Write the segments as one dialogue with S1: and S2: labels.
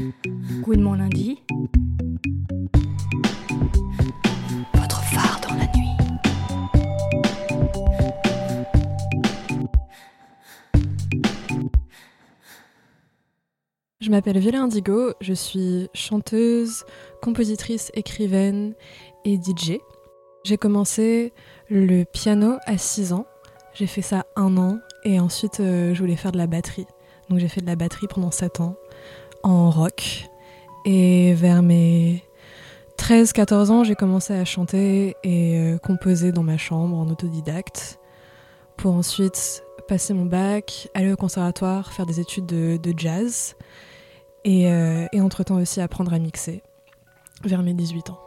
S1: Good mon lundi. Votre phare dans la nuit.
S2: Je m'appelle Viola Indigo, je suis chanteuse, compositrice, écrivaine et DJ. J'ai commencé le piano à 6 ans. J'ai fait ça un an et ensuite euh, je voulais faire de la batterie. Donc j'ai fait de la batterie pendant 7 ans en rock. Et vers mes 13-14 ans, j'ai commencé à chanter et euh, composer dans ma chambre en autodidacte pour ensuite passer mon bac, aller au conservatoire, faire des études de, jazz et, euh, et entre-temps aussi apprendre à mixer vers mes 18 ans.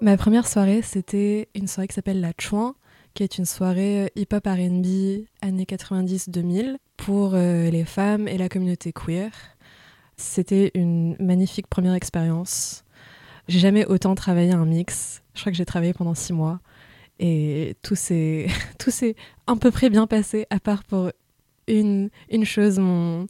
S2: Ma première soirée, c'était une soirée qui s'appelle La Chouin, qui est une soirée euh, hip-hop RB années 90-2000 pour euh, les femmes et la communauté queer. C'était une magnifique première expérience. J'ai jamais autant travaillé un mix. Je crois que j'ai travaillé pendant six mois et tout s'est tout s'est à peu près bien passé, à part pour une, une chose, mon,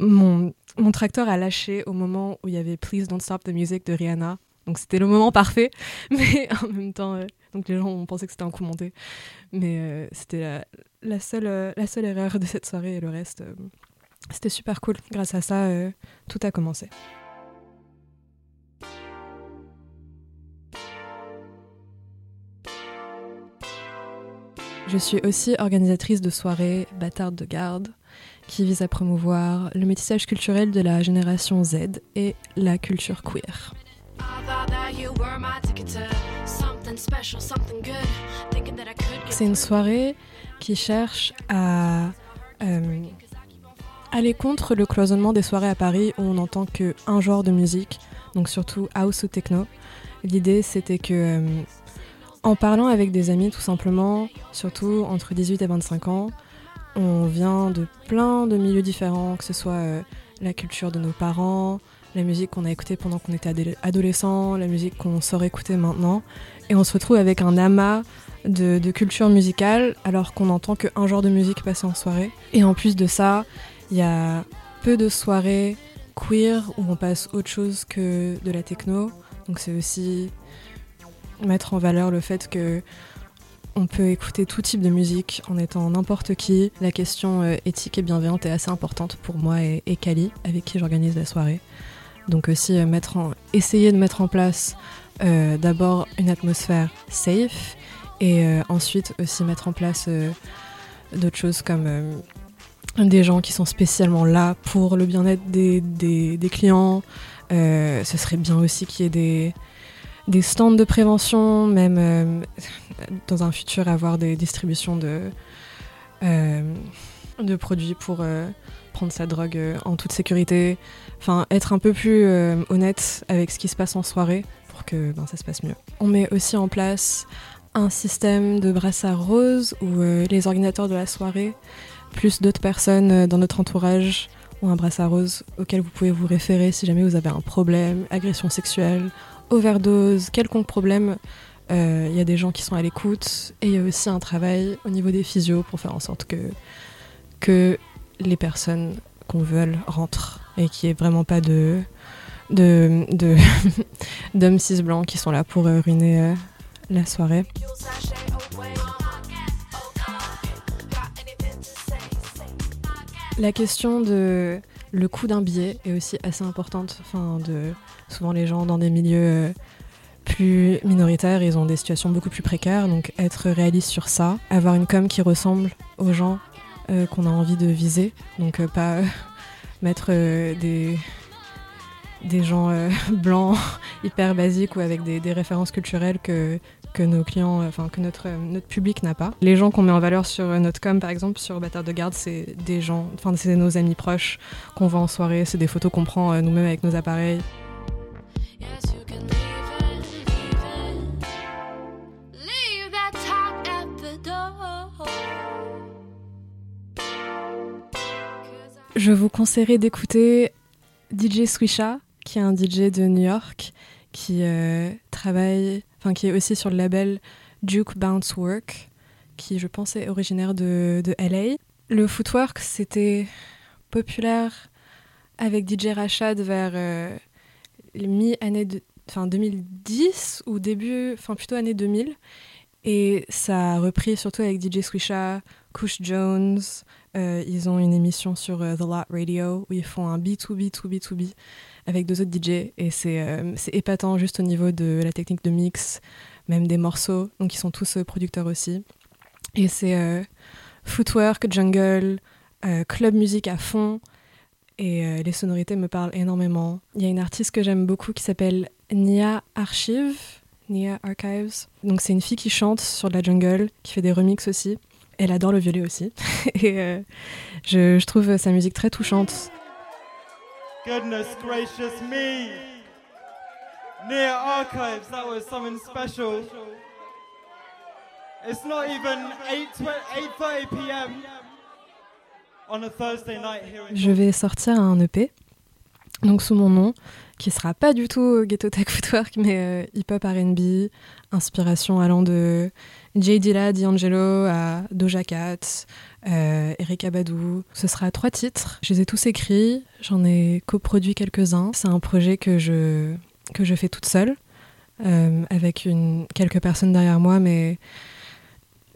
S2: mon, tracteur a lâché au moment où il y avait Please Don't Stop the Music de Rihanna. Donc c'était le moment parfait, mais en même temps, euh, donc les gens ont pensé que c'était un coup. Mais euh, c'était la, la, seule, euh, la seule erreur de cette soirée et le reste, euh, c'était super cool. Grâce à ça, tout a commencé. Je suis aussi organisatrice de soirées Bâtarde de garde qui vise à promouvoir le métissage culturel de la génération Z et la culture queer. C'est une soirée qui cherche à euh, aller contre le cloisonnement des soirées à Paris où on n'entend qu'un genre de musique, donc surtout house ou techno. L'idée c'était que euh, en parlant avec des amis tout simplement, surtout entre 18 et 25 ans, on vient de plein de milieux différents, que ce soit euh, la culture de nos parents, la musique qu'on a écoutée pendant qu'on était adolescent, la musique qu'on sort écouter maintenant. Et on se retrouve avec un amas de, culture musicale alors qu'on n'entend qu'un genre de musique passer en soirée. Et en plus de ça, il y a peu de soirées queer où on passe autre chose que de la techno. Donc c'est aussi mettre en valeur le fait que on peut écouter tout type de musique en étant n'importe qui. La question euh, éthique et bienveillante est assez importante pour moi et, et Kali, avec qui j'organise la soirée. Donc aussi euh, mettre en, essayer de mettre en place euh, d'abord une atmosphère safe et euh, ensuite aussi mettre en place euh, d'autres choses comme des gens qui sont spécialement là pour le bien-être des, des- des clients. Ce serait bien aussi qu'il y ait des, des stands de prévention, même dans un futur avoir des distributions de, de produits pour prendre sa drogue en toute sécurité. Enfin, être un peu plus honnête avec ce qui se passe en soirée que ben, ça se passe mieux. On met aussi en place un système de brassard rose où euh, les organisateurs de la soirée, plus d'autres personnes euh, dans notre entourage, ont un brassard rose auquel vous pouvez vous référer si jamais vous avez un problème, agression sexuelle, overdose, quelconque problème. Euh, Il y a des gens qui sont à l'écoute et il y a aussi un travail au niveau des physios pour faire en sorte que, que les personnes qu'on veut rentrent et qu'il n'y ait vraiment pas de de- d'hommes cis blancs qui sont là pour euh, ruiner euh, la soirée. La question de le coût d'un billet est aussi assez importante. Enfin, de, souvent les gens dans des milieux euh, plus minoritaires, ils ont des situations beaucoup plus précaires. Donc être réaliste sur ça, avoir une com qui ressemble aux gens qu'on a envie de viser. Donc pas mettre des, des gens euh, blancs hyper basiques ou avec des, des références culturelles que, que nos clients, euh, enfin que notre, euh, notre public n'a pas. Les gens qu'on met en valeur sur notre com, par exemple, sur Bâtard de Garde, c'est des gens, enfin c'est nos amis proches qu'on voit en soirée, c'est des photos qu'on prend nous-mêmes avec nos appareils. Je vous conseillerais d'écouter DJ Swisha, qui est un DJ de New York, qui euh, travaille, enfin qui est aussi sur le label Duke Bounce Work, qui je pense est originaire de, de LA. Le footwork, c'était populaire avec DJ Rachad vers euh, mi-année enfin 2010 ou début, enfin plutôt année 2000. Et ça a repris surtout avec DJ Swisha, Kush Jones. Euh, ils ont une émission sur The Lot Radio où ils font un B2B, 2B, 2B avec deux autres DJ. Et c'est euh, épatant juste au niveau de la technique de mix, même des morceaux. Donc ils sont tous euh, producteurs aussi. Et c'est euh, footwork, jungle, euh, club musique à fond. Et les sonorités me parlent énormément. Il y a une artiste que j'aime beaucoup qui s'appelle Nia Archive. Nia Archives. Donc c'est une fille qui chante sur de la jungle, qui fait des remixes aussi. Elle adore le violet aussi. Et je trouve sa musique très touchante.
S3: Goodness gracious me! Near Archives, that was something special. It's not even 8.30 p.m. on a Thursday night here
S2: Je vais sortir un EP, donc sous mon nom, qui sera pas du tout Ghetto Tech Footwork, mais euh, hip-hop RB, inspiration allant de J. Dilla, D'Angelo Doja Cat, euh, Erika Badou. Ce sera trois titres. Je les ai tous écrits, j'en ai coproduit quelques-uns. C'est un projet que je, que je fais toute seule, euh, avec une, quelques personnes derrière moi, mais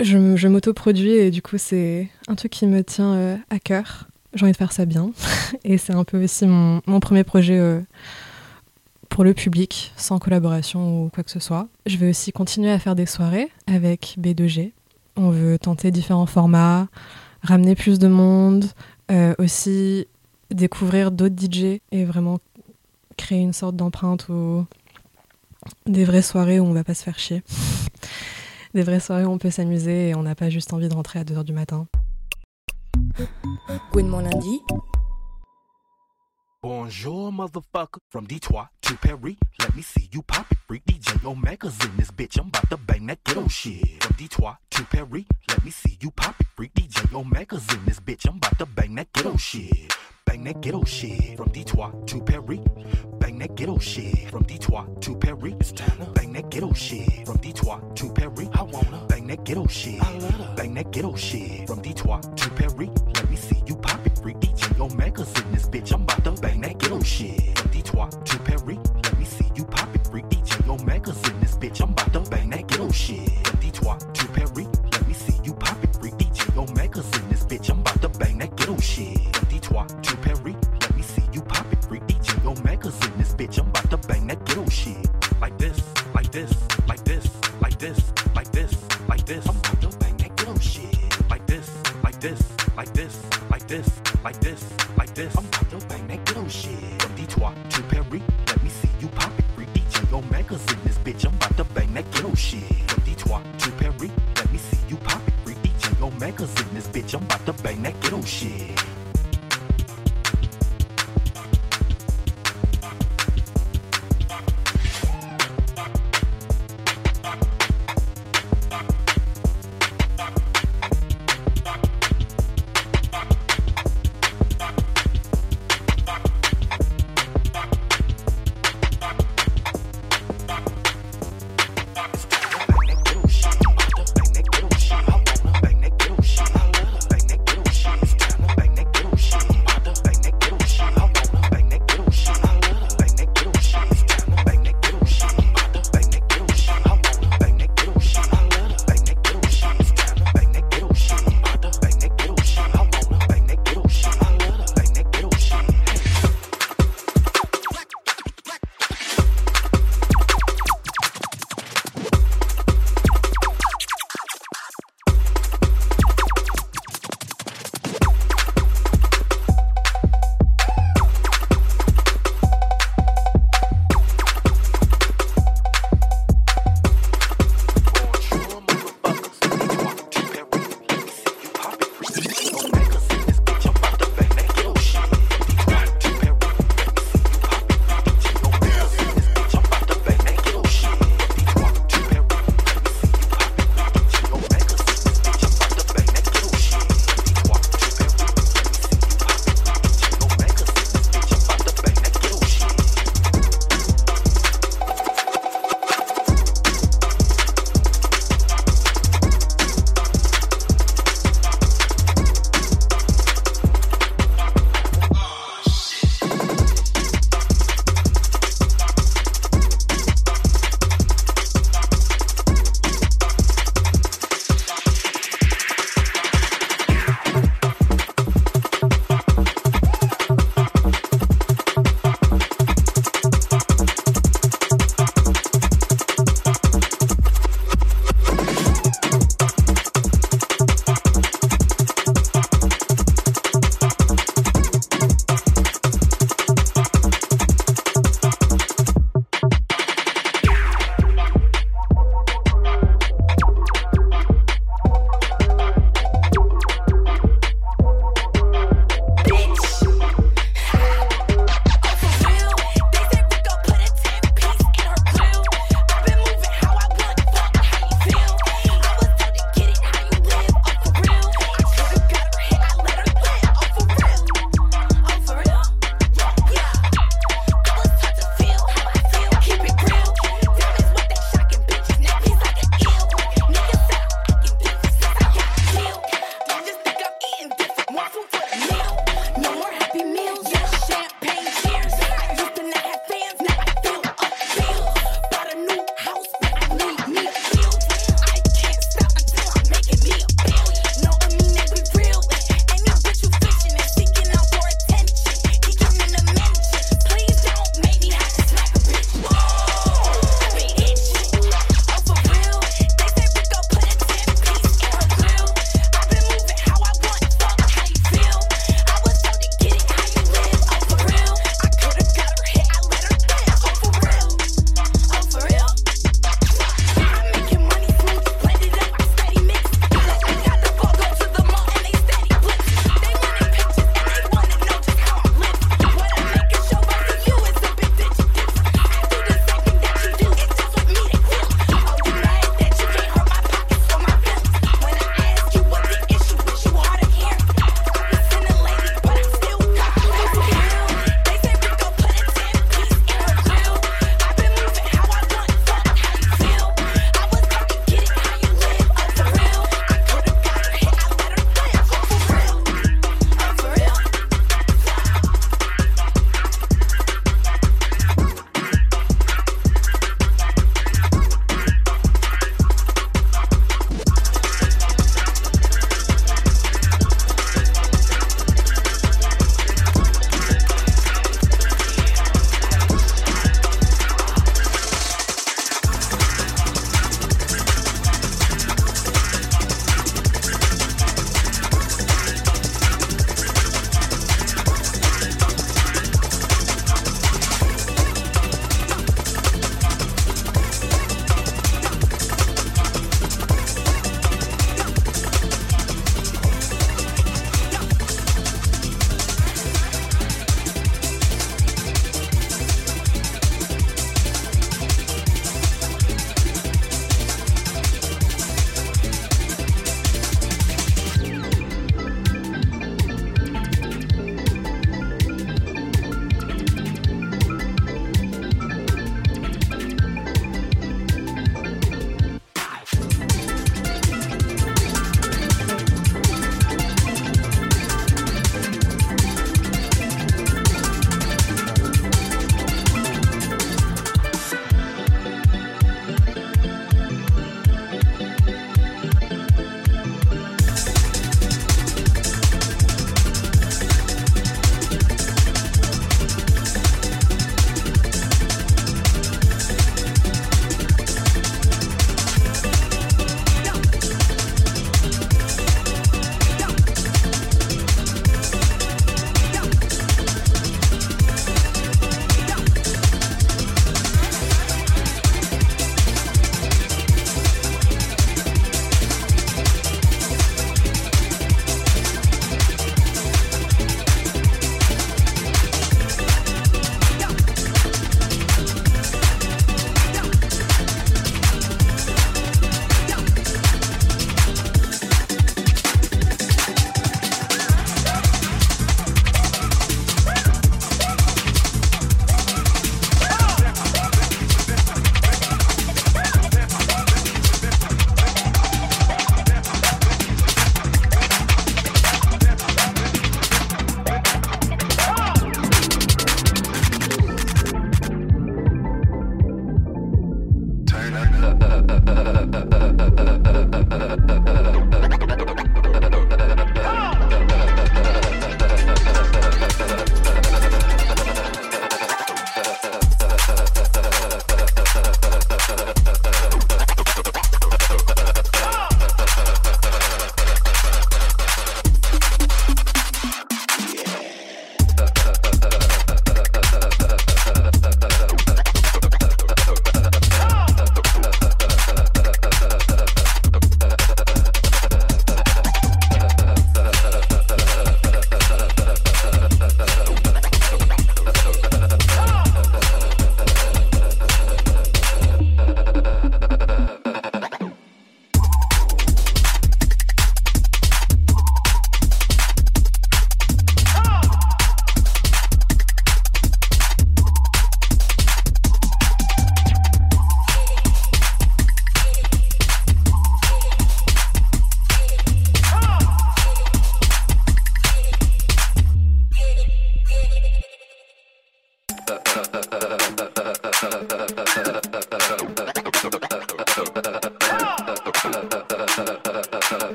S2: je m'autoproduis et du coup, c'est un truc qui me tient euh, à cœur. J'ai envie de faire ça bien. et c'est un peu aussi mon, mon premier projet euh, pour le public, sans collaboration ou quoi que ce soit. Je vais aussi continuer à faire des soirées avec B2G. On veut tenter différents formats, ramener plus de monde, euh, aussi découvrir d'autres DJ et vraiment créer une sorte d'empreinte ou des vraies soirées où on va pas se faire chier. des vraies soirées où on peut s'amuser et on n'a pas juste envie de rentrer à 2h du matin.
S1: Lundi.
S4: Bonjour, motherfucker. From Detroit to Paris, let me see you pop it. Freak DJ Omega's in this bitch. I'm about to bang that ghetto shit. From Detroit to Paris, let me see you pop it. Freak DJ Omega's in this bitch. I'm about to bang that ghetto shit. Bang that ghetto shit. From Detroit to Paris, bang that ghetto shit. From Detroit to Paris, it's time to bang that ghetto shit. From Detroit to Paris, I wanna bang that ghetto shit. I love to bang that ghetto shit. From Detroit to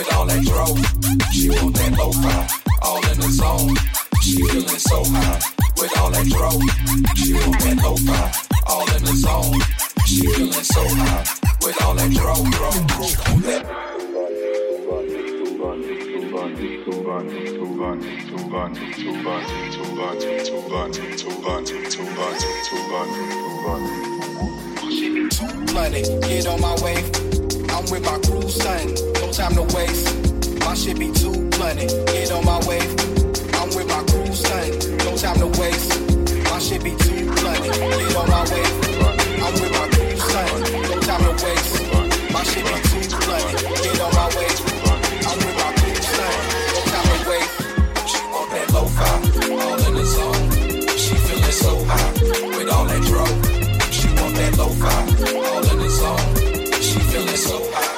S5: with all that dro. She want that lo-fi, all in the zone. She feeling so high with all that dro. She want that lo-fi, all in the zone. She feeling so high with all that dro, dro, dro. Want that
S6: Money, get on my way. I'm with my crew, son. No time to waste. My shit be too plenty. Get on my way. I'm with my crew, son. No time to waste. My shit be too plenty. Get on my way. I'm with my crew, son. No time to waste. My shit be too plenty. Get on my way.
S5: So high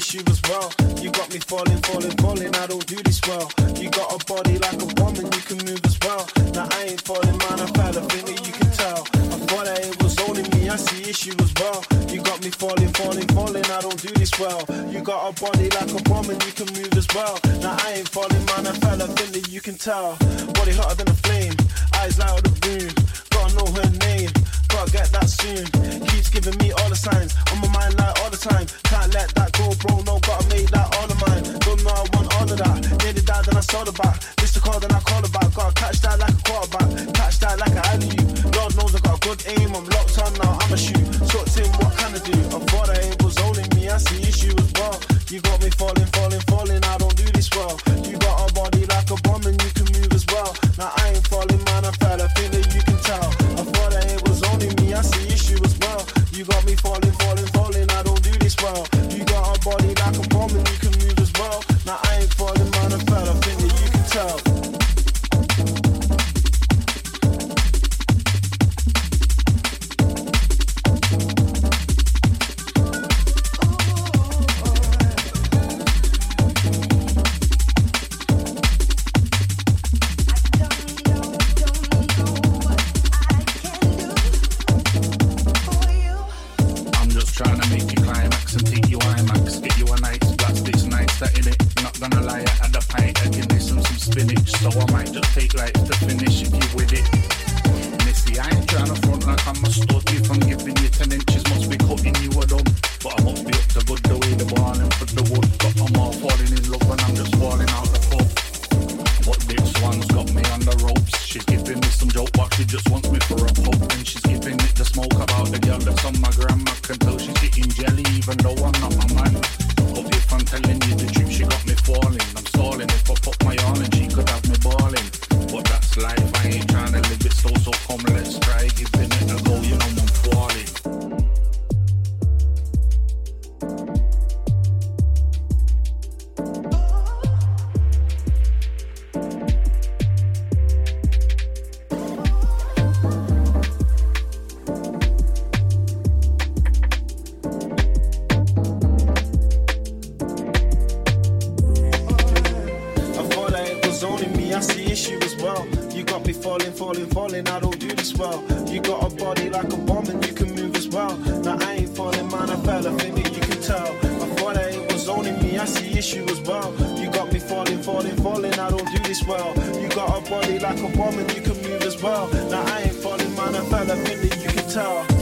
S7: Issue as well. You got me falling, falling, falling. I don't do this well. You got a body like a woman, you can move as well. Now I ain't falling, man. I fell a thing that you can tell. I thought that it was only me. I see issue as well. You got me falling, falling, falling. I don't do this well. You got a body like a woman, you can move as well. Now I ain't falling, man. I fell a thing that you can tell. Body hotter than a flame, eyes light out the room. Gotta know her name gotta get that soon. Keeps giving me all the signs. On my mind like all the time. Can't let that go, bro. No, gotta make that all of mine. Don't know I want all of that. Nearly died, then I sold the back. Missed the call, then I called. her like a woman, you can move as well. Now I ain't falling, man, I fell, I figure you can tell. I thought that it was only me, I see issue as well. You got me falling, falling, falling, I don't do this well. You got a body like a woman, you can move as well. Now I ain't falling, man, I fell, I figure you can tell.